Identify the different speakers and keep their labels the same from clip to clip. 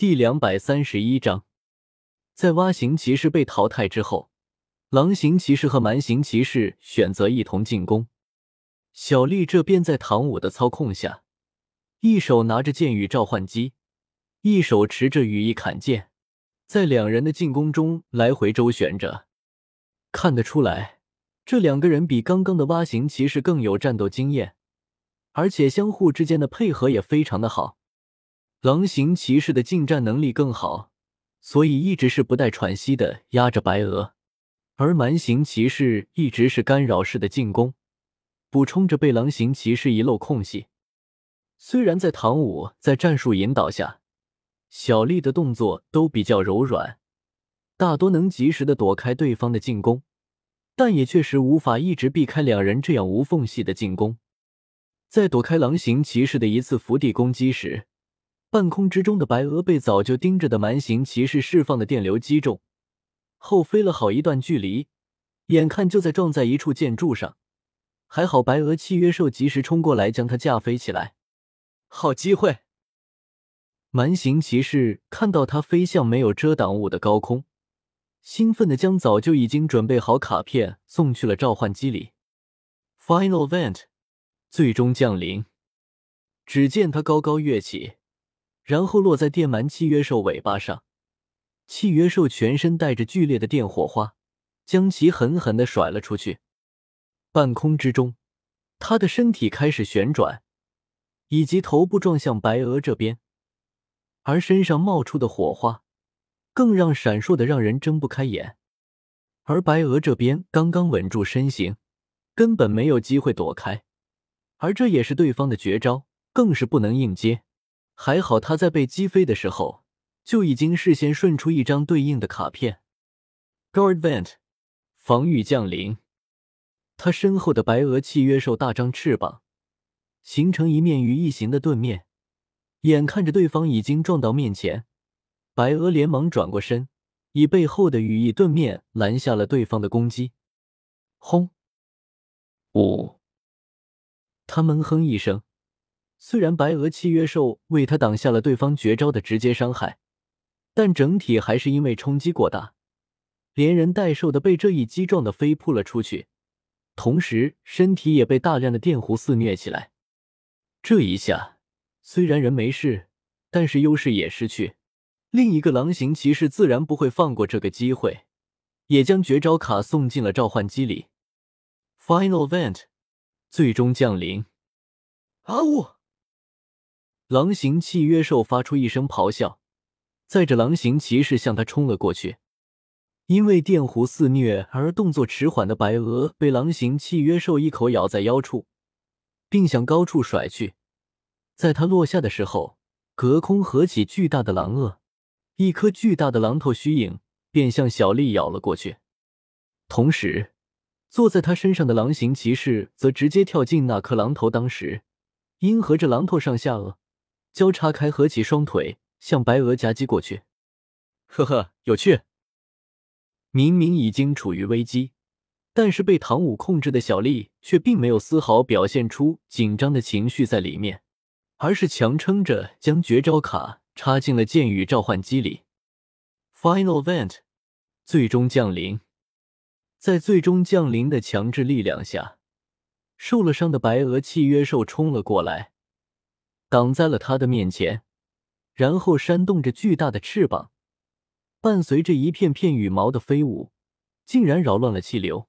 Speaker 1: 第两百三十一章，在蛙形骑士被淘汰之后，狼形骑士和蛮形骑士选择一同进攻。小丽这边在唐舞的操控下，一手拿着剑与召唤机，一手持着羽翼砍剑，在两人的进攻中来回周旋着。看得出来，这两个人比刚刚的蛙形骑士更有战斗经验，而且相互之间的配合也非常的好。狼形骑士的近战能力更好，所以一直是不带喘息的压着白鹅，而蛮形骑士一直是干扰式的进攻，补充着被狼形骑士遗漏空隙。虽然在唐舞在战术引导下，小丽的动作都比较柔软，大多能及时的躲开对方的进攻，但也确实无法一直避开两人这样无缝隙的进攻。在躲开狼形骑士的一次伏地攻击时，半空之中的白鹅被早就盯着的蛮形骑士释放的电流击中，后飞了好一段距离，眼看就在撞在一处建筑上，还好白鹅契约兽及时冲过来将它架飞起来。好机会！蛮形骑士看到它飞向没有遮挡物的高空，兴奋的将早就已经准备好卡片送去了召唤机里。Final event，最终降临。只见它高高跃起。然后落在电鳗契约兽尾巴上，契约兽全身带着剧烈的电火花，将其狠狠的甩了出去。半空之中，他的身体开始旋转，以及头部撞向白鹅这边，而身上冒出的火花更让闪烁的让人睁不开眼。而白鹅这边刚刚稳住身形，根本没有机会躲开，而这也是对方的绝招，更是不能硬接。还好他在被击飞的时候就已经事先顺出一张对应的卡片。Guard Vent，防御降临。他身后的白鹅契约兽大张翅膀，形成一面羽翼形的盾面。眼看着对方已经撞到面前，白鹅连忙转过身，以背后的羽翼盾面拦下了对方的攻击。轰！五！他闷哼一声。虽然白鹅契约兽为他挡下了对方绝招的直接伤害，但整体还是因为冲击过大，连人带兽的被这一击撞的飞扑了出去，同时身体也被大量的电弧肆虐起来。这一下虽然人没事，但是优势也失去。另一个狼形骑士自然不会放过这个机会，也将绝招卡送进了召唤机里。Final event，最终降临。
Speaker 2: 啊呜！
Speaker 1: 狼形契约兽发出一声咆哮，载着狼形骑士向他冲了过去。因为电弧肆虐而动作迟缓的白鹅被狼形契约兽一口咬在腰处，并向高处甩去。在它落下的时候，隔空合起巨大的狼颚，一颗巨大的狼头虚影便向小丽咬了过去。同时，坐在他身上的狼形骑士则直接跳进那颗狼头，当时因合着狼头上下颚。交叉开，合起双腿，向白鹅夹击过去。呵呵，有趣。明明已经处于危机，但是被唐舞控制的小丽却并没有丝毫表现出紧张的情绪在里面，而是强撑着将绝招卡插进了剑雨召唤机里。Final event，最终降临。在最终降临的强制力量下，受了伤的白鹅契约兽冲了过来。挡在了他的面前，然后扇动着巨大的翅膀，伴随着一片片羽毛的飞舞，竟然扰乱了气流。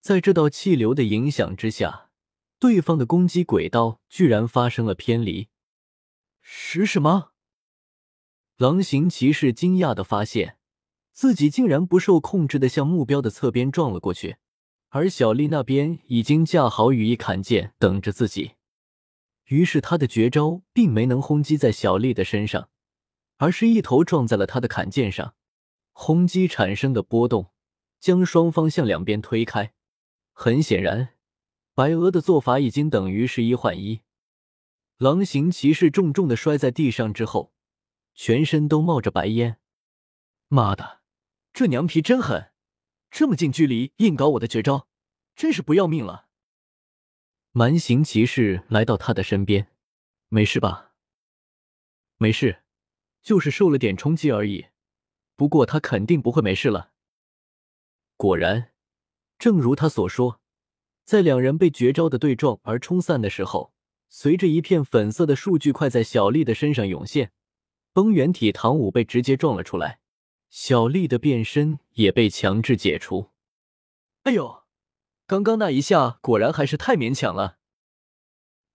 Speaker 1: 在这道气流的影响之下，对方的攻击轨道居然发生了偏离。
Speaker 2: 是什么？
Speaker 1: 狼形骑士惊讶的发现自己竟然不受控制的向目标的侧边撞了过去，而小丽那边已经架好羽翼砍剑等着自己。于是他的绝招并没能轰击在小丽的身上，而是一头撞在了他的砍剑上。轰击产生的波动将双方向两边推开。很显然，白鹅的做法已经等于是一换一。狼形骑士重重的摔在地上之后，全身都冒着白烟。
Speaker 2: 妈的，这娘皮真狠！这么近距离硬搞我的绝招，真是不要命了。
Speaker 1: 蛮行骑士来到他的身边，没事吧？
Speaker 2: 没事，就是受了点冲击而已。不过他肯定不会没事了。
Speaker 1: 果然，正如他所说，在两人被绝招的对撞而冲散的时候，随着一片粉色的数据块在小丽的身上涌现，崩元体唐舞被直接撞了出来，小丽的变身也被强制解除。
Speaker 2: 哎呦，刚刚那一下果然还是太勉强了。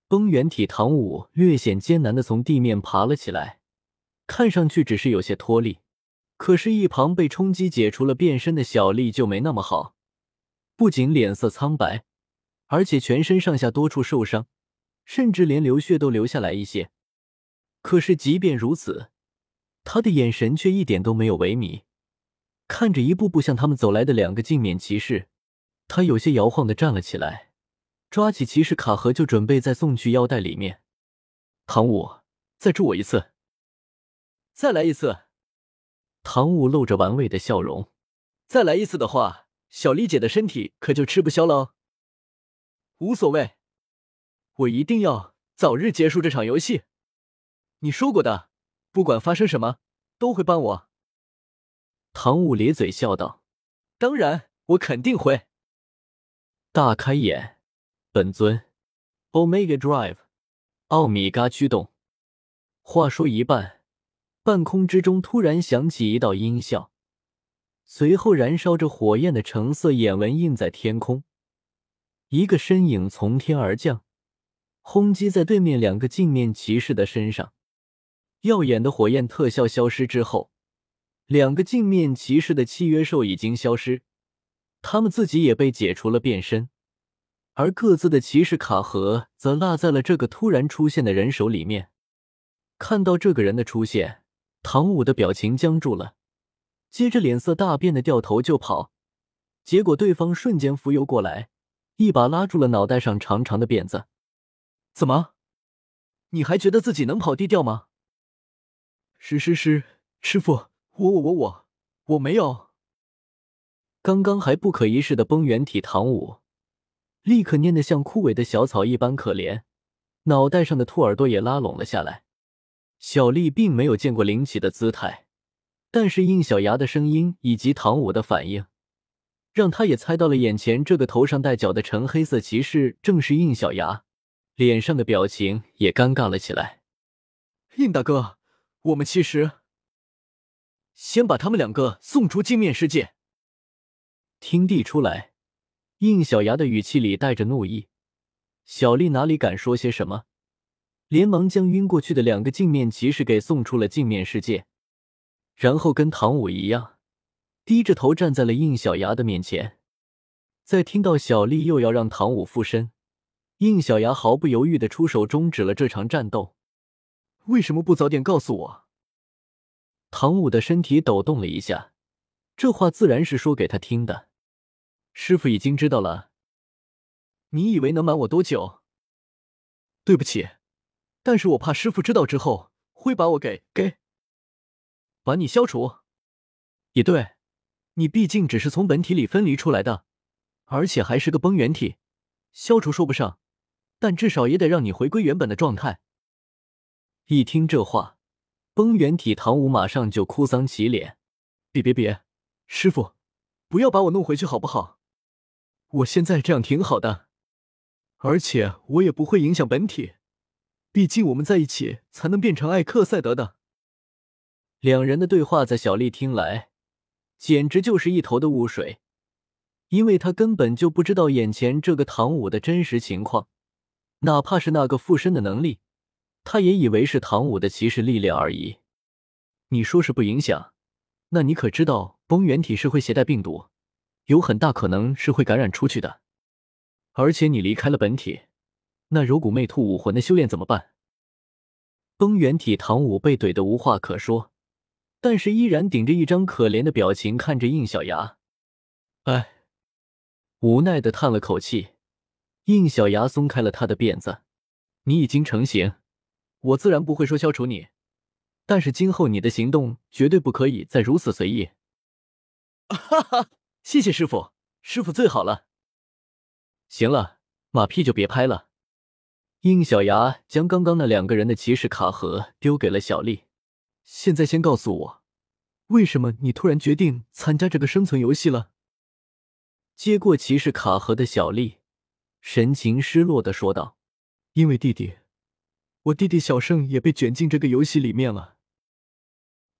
Speaker 1: 崩原体唐舞略显艰难的从地面爬了起来，看上去只是有些脱力。可是，一旁被冲击解除了变身的小丽就没那么好，不仅脸色苍白，而且全身上下多处受伤，甚至连流血都流下来一些。可是，即便如此，他的眼神却一点都没有萎靡，看着一步步向他们走来的两个镜面骑士，他有些摇晃的站了起来。抓起骑士卡盒，就准备再送去腰带里面。
Speaker 2: 唐舞，再助我一次，再来一次。
Speaker 1: 唐舞露着玩味的笑容。
Speaker 2: 再来一次的话，小丽姐的身体可就吃不消了哦。无所谓，我一定要早日结束这场游戏。你说过的，不管发生什么，都会帮我。
Speaker 1: 唐舞咧嘴笑道：“
Speaker 2: 当然，我肯定会。”
Speaker 1: 大开眼。本尊，Omega Drive，奥米伽驱动。话说一半，半空之中突然响起一道音效，随后燃烧着火焰的橙色眼纹印在天空，一个身影从天而降，轰击在对面两个镜面骑士的身上。耀眼的火焰特效消失之后，两个镜面骑士的契约兽已经消失，他们自己也被解除了变身。而各自的骑士卡盒则落在了这个突然出现的人手里面。看到这个人的出现，唐舞的表情僵住了，接着脸色大变的掉头就跑。结果对方瞬间浮游过来，一把拉住了脑袋上长长的辫子。
Speaker 2: 怎么？你还觉得自己能跑低调吗？师师师，师傅，我我我我我没有。
Speaker 1: 刚刚还不可一世的崩元体唐舞。立刻蔫得像枯萎的小草一般可怜，脑袋上的兔耳朵也拉拢了下来。小丽并没有见过灵起的姿态，但是应小牙的声音以及唐舞的反应，让她也猜到了眼前这个头上带角的橙黑色骑士正是应小牙，脸上的表情也尴尬了起来。
Speaker 2: 应大哥，我们其实先把他们两个送出镜面世界。
Speaker 1: 听地出来。应小牙的语气里带着怒意，小丽哪里敢说些什么，连忙将晕过去的两个镜面骑士给送出了镜面世界，然后跟唐舞一样，低着头站在了应小牙的面前。在听到小丽又要让唐舞附身，应小牙毫不犹豫的出手终止了这场战斗。
Speaker 2: 为什么不早点告诉我？
Speaker 1: 唐舞的身体抖动了一下，这话自然是说给他听的。师傅已经知道了，
Speaker 2: 你以为能瞒我多久？对不起，但是我怕师傅知道之后会把我给给把你消除。也对，你毕竟只是从本体里分离出来的，而且还是个崩元体，消除说不上，但至少也得让你回归原本的状态。
Speaker 1: 一听这话，崩元体唐舞马上就哭丧起脸：“
Speaker 2: 别别别，师傅，不要把我弄回去好不好？”我现在这样挺好的，而且我也不会影响本体，毕竟我们在一起才能变成艾克赛德的。
Speaker 1: 两人的对话在小丽听来，简直就是一头的雾水，因为他根本就不知道眼前这个唐舞的真实情况，哪怕是那个附身的能力，他也以为是唐舞的骑士力量而已。你说是不影响，那你可知道崩原体是会携带病毒？有很大可能是会感染出去的，而且你离开了本体，那柔骨魅兔武魂的修炼怎么办？崩元体唐舞被怼得无话可说，但是依然顶着一张可怜的表情看着应小牙，哎，无奈的叹了口气。应小牙松开了他的辫子，你已经成型，我自然不会说消除你，但是今后你的行动绝对不可以再如此随意。
Speaker 2: 哈哈。谢谢师傅，师傅最好了。
Speaker 1: 行了，马屁就别拍了。应小牙将刚刚那两个人的骑士卡盒丢给了小丽。
Speaker 2: 现在先告诉我，为什么你突然决定参加这个生存游戏了？
Speaker 1: 接过骑士卡盒的小丽，神情失落的说道：“
Speaker 2: 因为弟弟，我弟弟小胜也被卷进这个游戏里面了。”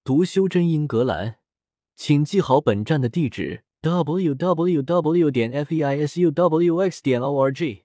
Speaker 1: 读修真英格兰，请记好本站的地址 www.feisuwx.org